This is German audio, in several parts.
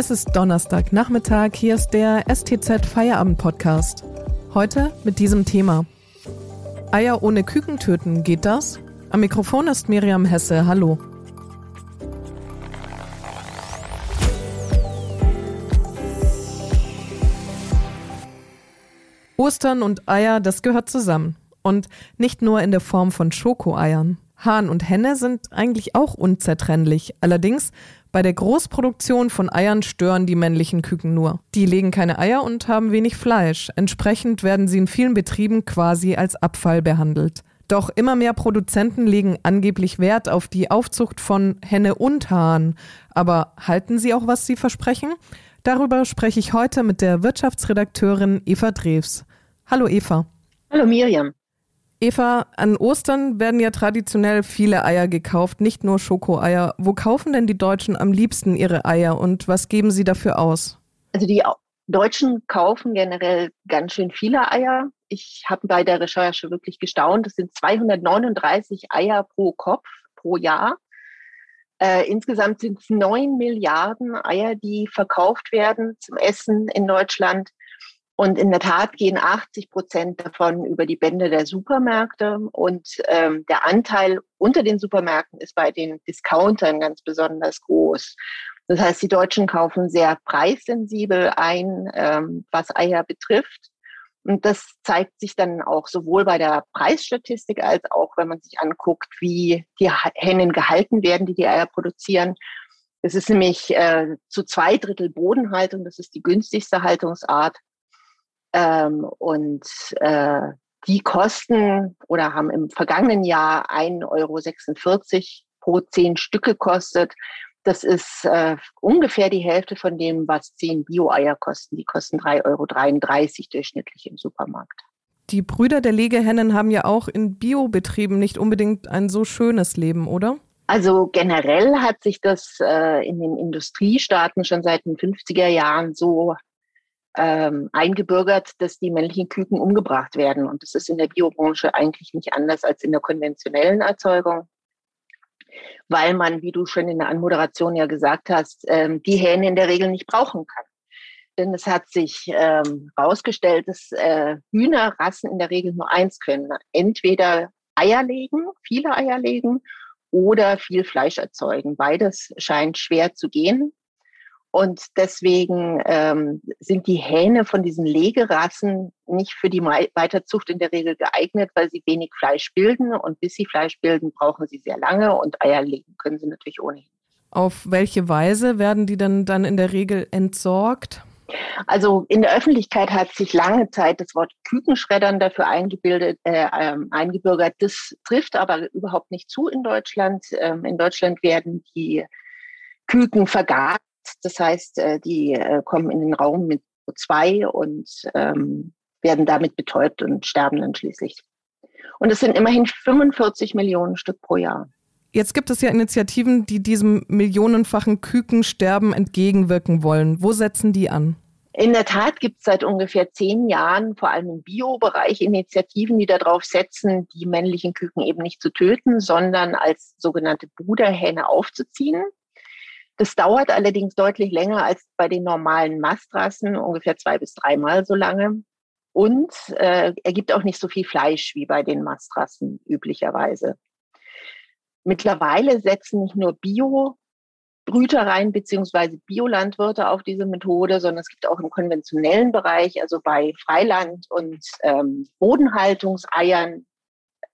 Es ist Donnerstag Nachmittag, hier ist der STZ Feierabend Podcast. Heute mit diesem Thema. Eier ohne Küken töten, geht das? Am Mikrofon ist Miriam Hesse, hallo. Ostern und Eier, das gehört zusammen. Und nicht nur in der Form von Schokoeiern. Hahn und Henne sind eigentlich auch unzertrennlich. Allerdings bei der Großproduktion von Eiern stören die männlichen Küken nur. Die legen keine Eier und haben wenig Fleisch. Entsprechend werden sie in vielen Betrieben quasi als Abfall behandelt. Doch immer mehr Produzenten legen angeblich Wert auf die Aufzucht von Henne und Hahn. Aber halten sie auch, was sie versprechen? Darüber spreche ich heute mit der Wirtschaftsredakteurin Eva Drews. Hallo Eva. Hallo Miriam. Eva, an Ostern werden ja traditionell viele Eier gekauft, nicht nur Schokoeier. Wo kaufen denn die Deutschen am liebsten ihre Eier und was geben sie dafür aus? Also die Deutschen kaufen generell ganz schön viele Eier. Ich habe bei der Recherche wirklich gestaunt. Das sind 239 Eier pro Kopf pro Jahr. Äh, insgesamt sind es 9 Milliarden Eier, die verkauft werden zum Essen in Deutschland. Und in der Tat gehen 80 Prozent davon über die Bände der Supermärkte. Und ähm, der Anteil unter den Supermärkten ist bei den Discountern ganz besonders groß. Das heißt, die Deutschen kaufen sehr preissensibel ein, ähm, was Eier betrifft. Und das zeigt sich dann auch sowohl bei der Preisstatistik als auch, wenn man sich anguckt, wie die Hennen gehalten werden, die die Eier produzieren. Es ist nämlich äh, zu zwei Drittel Bodenhaltung, das ist die günstigste Haltungsart. Ähm, und äh, die kosten oder haben im vergangenen Jahr 1,46 Euro pro zehn Stück gekostet. Das ist äh, ungefähr die Hälfte von dem, was zehn Bio-Eier kosten. Die kosten 3,33 Euro durchschnittlich im Supermarkt. Die Brüder der Legehennen haben ja auch in Biobetrieben nicht unbedingt ein so schönes Leben, oder? Also generell hat sich das äh, in den Industriestaaten schon seit den 50er Jahren so ähm, eingebürgert, dass die männlichen Küken umgebracht werden. Und das ist in der Biobranche eigentlich nicht anders als in der konventionellen Erzeugung, weil man, wie du schon in der Anmoderation ja gesagt hast, ähm, die Hähne in der Regel nicht brauchen kann. Denn es hat sich herausgestellt, ähm, dass äh, Hühnerrassen in der Regel nur eins können. Entweder Eier legen, viele Eier legen oder viel Fleisch erzeugen. Beides scheint schwer zu gehen. Und deswegen ähm, sind die Hähne von diesen Legerassen nicht für die Weiterzucht in der Regel geeignet, weil sie wenig Fleisch bilden. Und bis sie Fleisch bilden, brauchen sie sehr lange und Eier legen können sie natürlich ohnehin. Auf welche Weise werden die dann, dann in der Regel entsorgt? Also in der Öffentlichkeit hat sich lange Zeit das Wort Kükenschreddern dafür eingebildet, äh, ähm, eingebürgert. Das trifft aber überhaupt nicht zu in Deutschland. Ähm, in Deutschland werden die Küken vergast das heißt, äh, die äh, kommen in den Raum mit O2 und ähm, werden damit betäubt und sterben dann schließlich. Und es sind immerhin 45 Millionen Stück pro Jahr. Jetzt gibt es ja Initiativen, die diesem millionenfachen Kükensterben entgegenwirken wollen. Wo setzen die an? In der Tat gibt es seit ungefähr zehn Jahren, vor allem im Bio-Bereich, Initiativen, die darauf setzen, die männlichen Küken eben nicht zu töten, sondern als sogenannte Bruderhähne aufzuziehen. Das dauert allerdings deutlich länger als bei den normalen Mastrassen, ungefähr zwei bis dreimal so lange. Und äh, ergibt auch nicht so viel Fleisch wie bei den Mastrassen üblicherweise. Mittlerweile setzen nicht nur Bio-Brütereien bzw. Biolandwirte auf diese Methode, sondern es gibt auch im konventionellen Bereich, also bei Freiland- und ähm, Bodenhaltungseiern,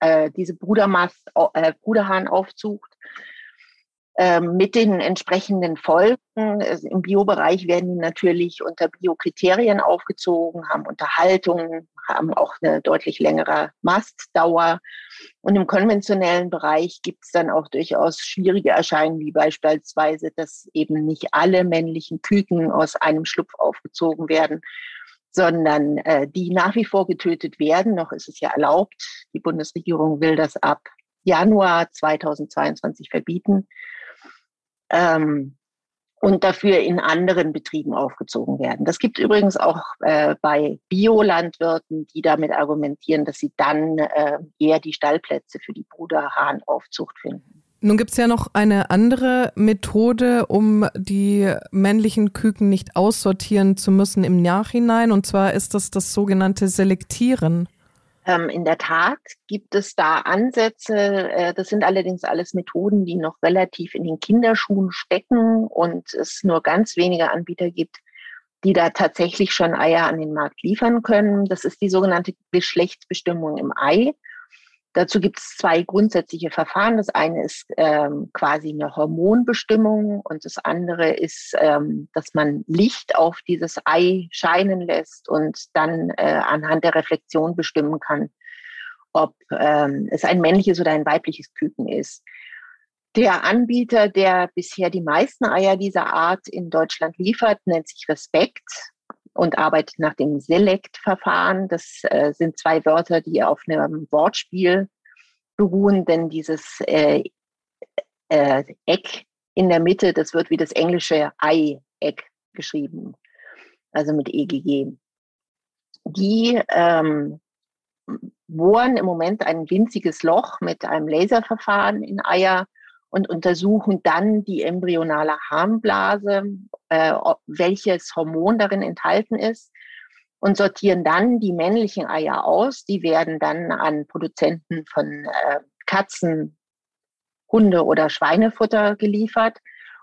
äh, diese Brudermast, äh, Bruderhahnaufzucht mit den entsprechenden Folgen. Im Biobereich werden die natürlich unter Biokriterien aufgezogen, haben Unterhaltung, haben auch eine deutlich längere Mastdauer. Und im konventionellen Bereich gibt es dann auch durchaus schwierige Erscheinungen, wie beispielsweise, dass eben nicht alle männlichen Küken aus einem Schlupf aufgezogen werden, sondern äh, die nach wie vor getötet werden. Noch ist es ja erlaubt. Die Bundesregierung will das ab Januar 2022 verbieten ähm, und dafür in anderen Betrieben aufgezogen werden. Das gibt übrigens auch äh, bei Biolandwirten, die damit argumentieren, dass sie dann äh, eher die Stallplätze für die Bruderhahnaufzucht finden. Nun gibt es ja noch eine andere Methode, um die männlichen Küken nicht aussortieren zu müssen im Nachhinein. Und zwar ist das das sogenannte Selektieren. Ähm, in der Tat gibt es da Ansätze. Äh, das sind allerdings alles Methoden, die noch relativ in den Kinderschuhen stecken und es nur ganz wenige Anbieter gibt, die da tatsächlich schon Eier an den Markt liefern können. Das ist die sogenannte Geschlechtsbestimmung im Ei. Dazu gibt es zwei grundsätzliche Verfahren. Das eine ist ähm, quasi eine Hormonbestimmung und das andere ist, ähm, dass man Licht auf dieses Ei scheinen lässt und dann äh, anhand der Reflexion bestimmen kann, ob ähm, es ein männliches oder ein weibliches Küken ist. Der Anbieter, der bisher die meisten Eier dieser Art in Deutschland liefert, nennt sich Respekt und arbeitet nach dem Select-Verfahren. Das äh, sind zwei Wörter, die auf einem Wortspiel beruhen, denn dieses äh, äh, Eck in der Mitte, das wird wie das englische Ei-Eck geschrieben, also mit EGG. Die ähm, bohren im Moment ein winziges Loch mit einem Laserverfahren in Eier und untersuchen dann die embryonale Harnblase, äh, welches Hormon darin enthalten ist und sortieren dann die männlichen Eier aus. Die werden dann an Produzenten von äh, Katzen, Hunde oder Schweinefutter geliefert.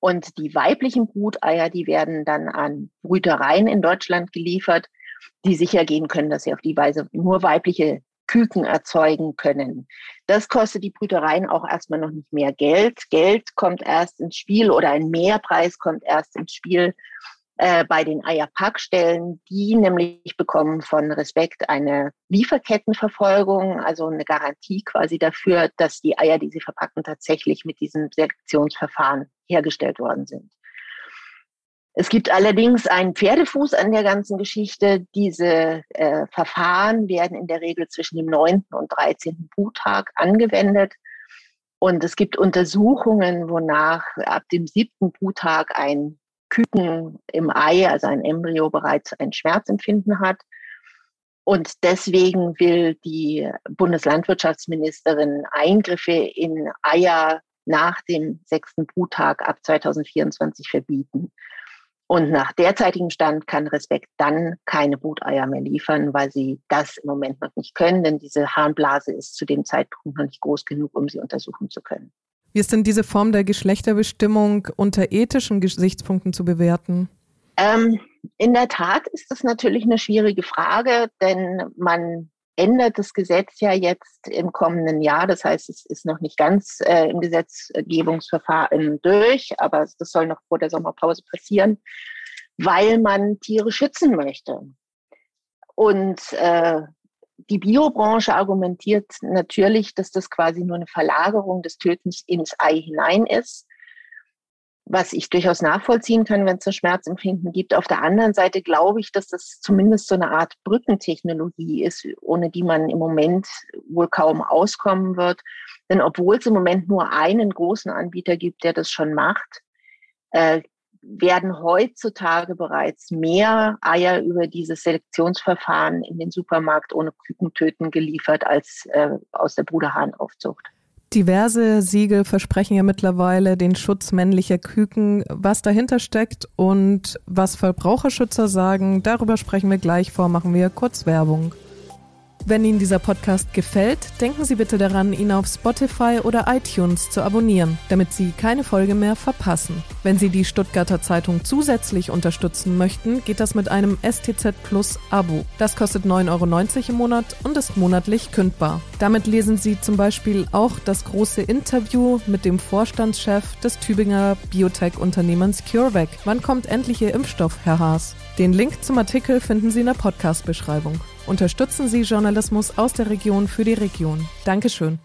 Und die weiblichen Bruteier, die werden dann an Brütereien in Deutschland geliefert, die sicher gehen können, dass sie auf die Weise nur weibliche Küken erzeugen können. Das kostet die Brütereien auch erstmal noch nicht mehr Geld. Geld kommt erst ins Spiel oder ein Mehrpreis kommt erst ins Spiel äh, bei den Eierpackstellen. Die nämlich bekommen von Respekt eine Lieferkettenverfolgung, also eine Garantie quasi dafür, dass die Eier, die sie verpacken, tatsächlich mit diesem Selektionsverfahren hergestellt worden sind. Es gibt allerdings einen Pferdefuß an der ganzen Geschichte. Diese äh, Verfahren werden in der Regel zwischen dem 9. und 13. Bruttag angewendet. Und es gibt Untersuchungen, wonach ab dem siebten Bruttag ein Küken im Ei, also ein Embryo, bereits ein Schmerzempfinden hat. Und deswegen will die Bundeslandwirtschaftsministerin Eingriffe in Eier nach dem sechsten Bruttag ab 2024 verbieten. Und nach derzeitigem Stand kann Respekt dann keine Bruteier mehr liefern, weil sie das im Moment noch nicht können, denn diese Harnblase ist zu dem Zeitpunkt noch nicht groß genug, um sie untersuchen zu können. Wie ist denn diese Form der Geschlechterbestimmung unter ethischen Gesichtspunkten zu bewerten? Ähm, in der Tat ist das natürlich eine schwierige Frage, denn man ändert das Gesetz ja jetzt im kommenden Jahr. Das heißt, es ist noch nicht ganz äh, im Gesetzgebungsverfahren durch, aber das soll noch vor der Sommerpause passieren, weil man Tiere schützen möchte. Und äh, die Biobranche argumentiert natürlich, dass das quasi nur eine Verlagerung des Tötens ins Ei hinein ist was ich durchaus nachvollziehen kann, wenn es ein Schmerzempfinden gibt. Auf der anderen Seite glaube ich, dass das zumindest so eine Art Brückentechnologie ist, ohne die man im Moment wohl kaum auskommen wird. Denn obwohl es im Moment nur einen großen Anbieter gibt, der das schon macht, äh, werden heutzutage bereits mehr Eier über dieses Selektionsverfahren in den Supermarkt ohne Kükentöten geliefert als äh, aus der Bruderhahnaufzucht. Diverse Siegel versprechen ja mittlerweile den Schutz männlicher Küken. Was dahinter steckt und was Verbraucherschützer sagen, darüber sprechen wir gleich vor, machen wir kurz Werbung. Wenn Ihnen dieser Podcast gefällt, denken Sie bitte daran, ihn auf Spotify oder iTunes zu abonnieren, damit Sie keine Folge mehr verpassen. Wenn Sie die Stuttgarter Zeitung zusätzlich unterstützen möchten, geht das mit einem STZ Plus Abo. Das kostet 9,90 Euro im Monat und ist monatlich kündbar. Damit lesen Sie zum Beispiel auch das große Interview mit dem Vorstandschef des Tübinger Biotech-Unternehmens CureVac. Wann kommt endlich Ihr Impfstoff, Herr Haas? Den Link zum Artikel finden Sie in der Podcast-Beschreibung. Unterstützen Sie Journalismus aus der Region für die Region. Dankeschön.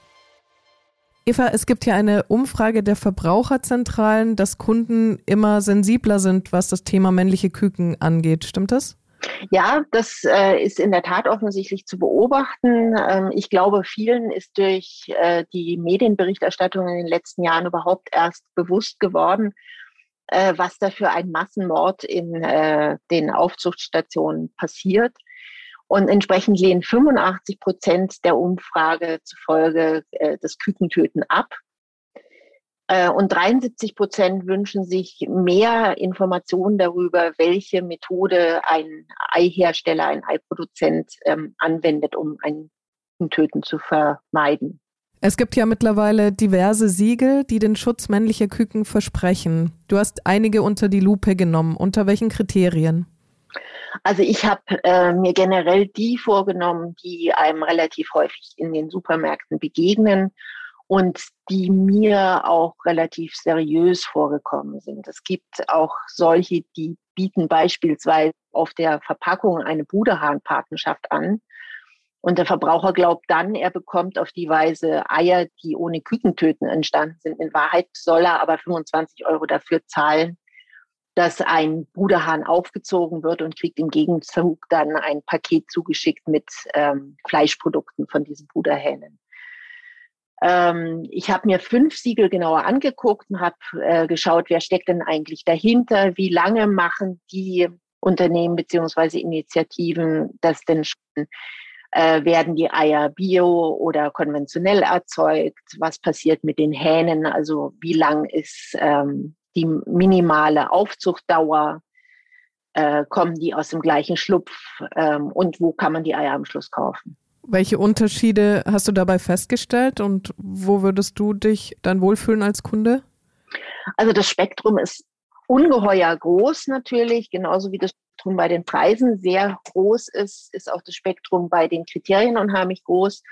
Eva, es gibt hier eine Umfrage der Verbraucherzentralen, dass Kunden immer sensibler sind, was das Thema männliche Küken angeht. Stimmt das? Ja, das äh, ist in der Tat offensichtlich zu beobachten. Ähm, ich glaube, vielen ist durch äh, die Medienberichterstattung in den letzten Jahren überhaupt erst bewusst geworden, äh, was da für ein Massenmord in äh, den Aufzuchtstationen passiert. Und entsprechend lehnen 85 Prozent der Umfrage zufolge äh, das Kükentöten ab. Äh, und 73 Prozent wünschen sich mehr Informationen darüber, welche Methode ein Eihersteller, ein Eiproduzent ähm, anwendet, um ein Töten zu vermeiden. Es gibt ja mittlerweile diverse Siegel, die den Schutz männlicher Küken versprechen. Du hast einige unter die Lupe genommen. Unter welchen Kriterien? Also ich habe äh, mir generell die vorgenommen, die einem relativ häufig in den Supermärkten begegnen und die mir auch relativ seriös vorgekommen sind. Es gibt auch solche, die bieten beispielsweise auf der Verpackung eine Bruderhahnpartnerschaft an. Und der Verbraucher glaubt dann, er bekommt auf die Weise Eier, die ohne Kükentöten entstanden sind. In Wahrheit soll er aber 25 Euro dafür zahlen, dass ein Bruderhahn aufgezogen wird und kriegt im Gegenzug dann ein Paket zugeschickt mit ähm, Fleischprodukten von diesen Bruderhähnen. Ähm, ich habe mir fünf Siegel genauer angeguckt und habe äh, geschaut, wer steckt denn eigentlich dahinter, wie lange machen die Unternehmen beziehungsweise Initiativen das denn schon äh, werden die Eier bio oder konventionell erzeugt? Was passiert mit den Hähnen? Also wie lang ist ähm, die minimale Aufzuchtdauer? Äh, kommen die aus dem gleichen Schlupf? Ähm, und wo kann man die Eier am Schluss kaufen? Welche Unterschiede hast du dabei festgestellt und wo würdest du dich dann wohlfühlen als Kunde? Also das Spektrum ist ungeheuer groß natürlich, genauso wie das Spektrum bei den Preisen sehr groß ist, ist auch das Spektrum bei den Kriterien unheimlich groß.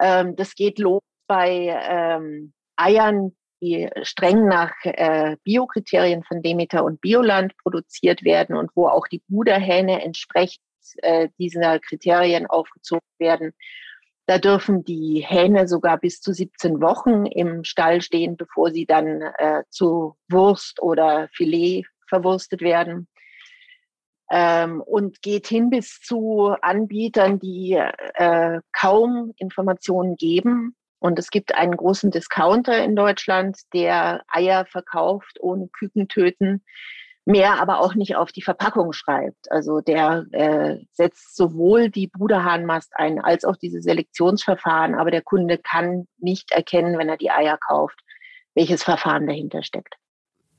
Ähm, das geht los bei ähm, Eiern, die streng nach äh, Biokriterien von Demeter und Bioland produziert werden und wo auch die Bruderhähne entsprechend äh, dieser Kriterien aufgezogen werden. Da dürfen die Hähne sogar bis zu 17 Wochen im Stall stehen, bevor sie dann äh, zu Wurst oder Filet verwurstet werden. Ähm, und geht hin bis zu Anbietern, die äh, kaum Informationen geben. Und es gibt einen großen Discounter in Deutschland, der Eier verkauft ohne Kükentöten mehr aber auch nicht auf die Verpackung schreibt. Also der äh, setzt sowohl die Bruderhahnmast ein als auch diese Selektionsverfahren, aber der Kunde kann nicht erkennen, wenn er die Eier kauft, welches Verfahren dahinter steckt.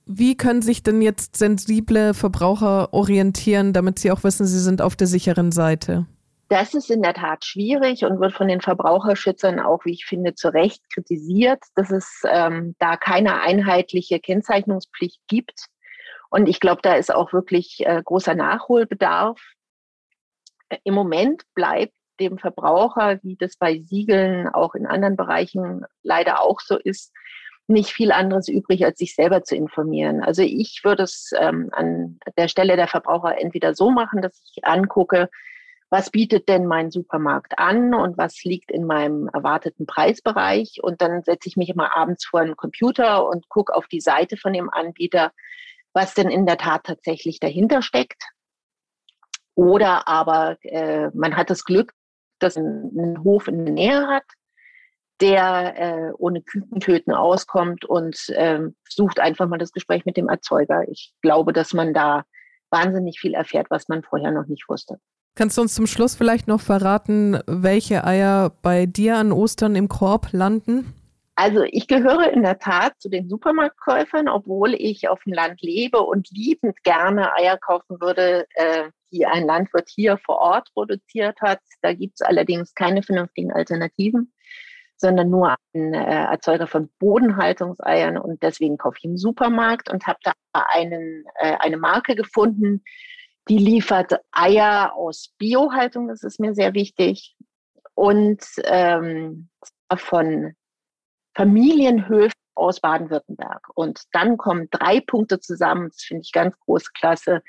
Wie können sich denn jetzt sensible Verbraucher orientieren, damit sie auch wissen, sie sind auf der sicheren Seite? Das ist in der Tat schwierig und wird von den Verbraucherschützern auch, wie ich finde, zu Recht kritisiert, dass es ähm, da keine einheitliche Kennzeichnungspflicht gibt und ich glaube, da ist auch wirklich äh, großer Nachholbedarf. Im Moment bleibt dem Verbraucher, wie das bei Siegeln auch in anderen Bereichen leider auch so ist, nicht viel anderes übrig, als sich selber zu informieren. Also ich würde es ähm, an der Stelle der Verbraucher entweder so machen, dass ich angucke, was bietet denn mein Supermarkt an und was liegt in meinem erwarteten Preisbereich. Und dann setze ich mich immer abends vor einen Computer und gucke auf die Seite von dem Anbieter, was denn in der Tat tatsächlich dahinter steckt. Oder aber äh, man hat das Glück, dass man einen Hof in der Nähe hat, der äh, ohne Kükentöten auskommt und äh, sucht einfach mal das Gespräch mit dem Erzeuger. Ich glaube, dass man da wahnsinnig viel erfährt, was man vorher noch nicht wusste. Kannst du uns zum Schluss vielleicht noch verraten, welche Eier bei dir an Ostern im Korb landen? Also ich gehöre in der Tat zu den Supermarktkäufern, obwohl ich auf dem Land lebe und liebend gerne Eier kaufen würde, äh, die ein Landwirt hier vor Ort produziert hat. Da gibt es allerdings keine vernünftigen Alternativen, sondern nur einen äh, Erzeuger von Bodenhaltungseiern und deswegen kaufe ich im Supermarkt und habe da einen, äh, eine Marke gefunden, die liefert Eier aus Biohaltung, das ist mir sehr wichtig, und ähm, von Familienhöfe aus Baden-Württemberg. Und dann kommen drei Punkte zusammen, das finde ich ganz große Klasse,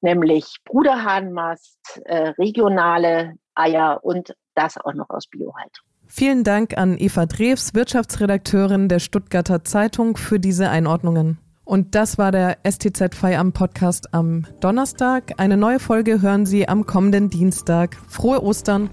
nämlich Bruderhahnmast, äh, regionale Eier und das auch noch aus Biohaltung. Vielen Dank an Eva Drews, Wirtschaftsredakteurin der Stuttgarter Zeitung, für diese Einordnungen. Und das war der STZ Feierabend Podcast am Donnerstag. Eine neue Folge hören Sie am kommenden Dienstag. Frohe Ostern!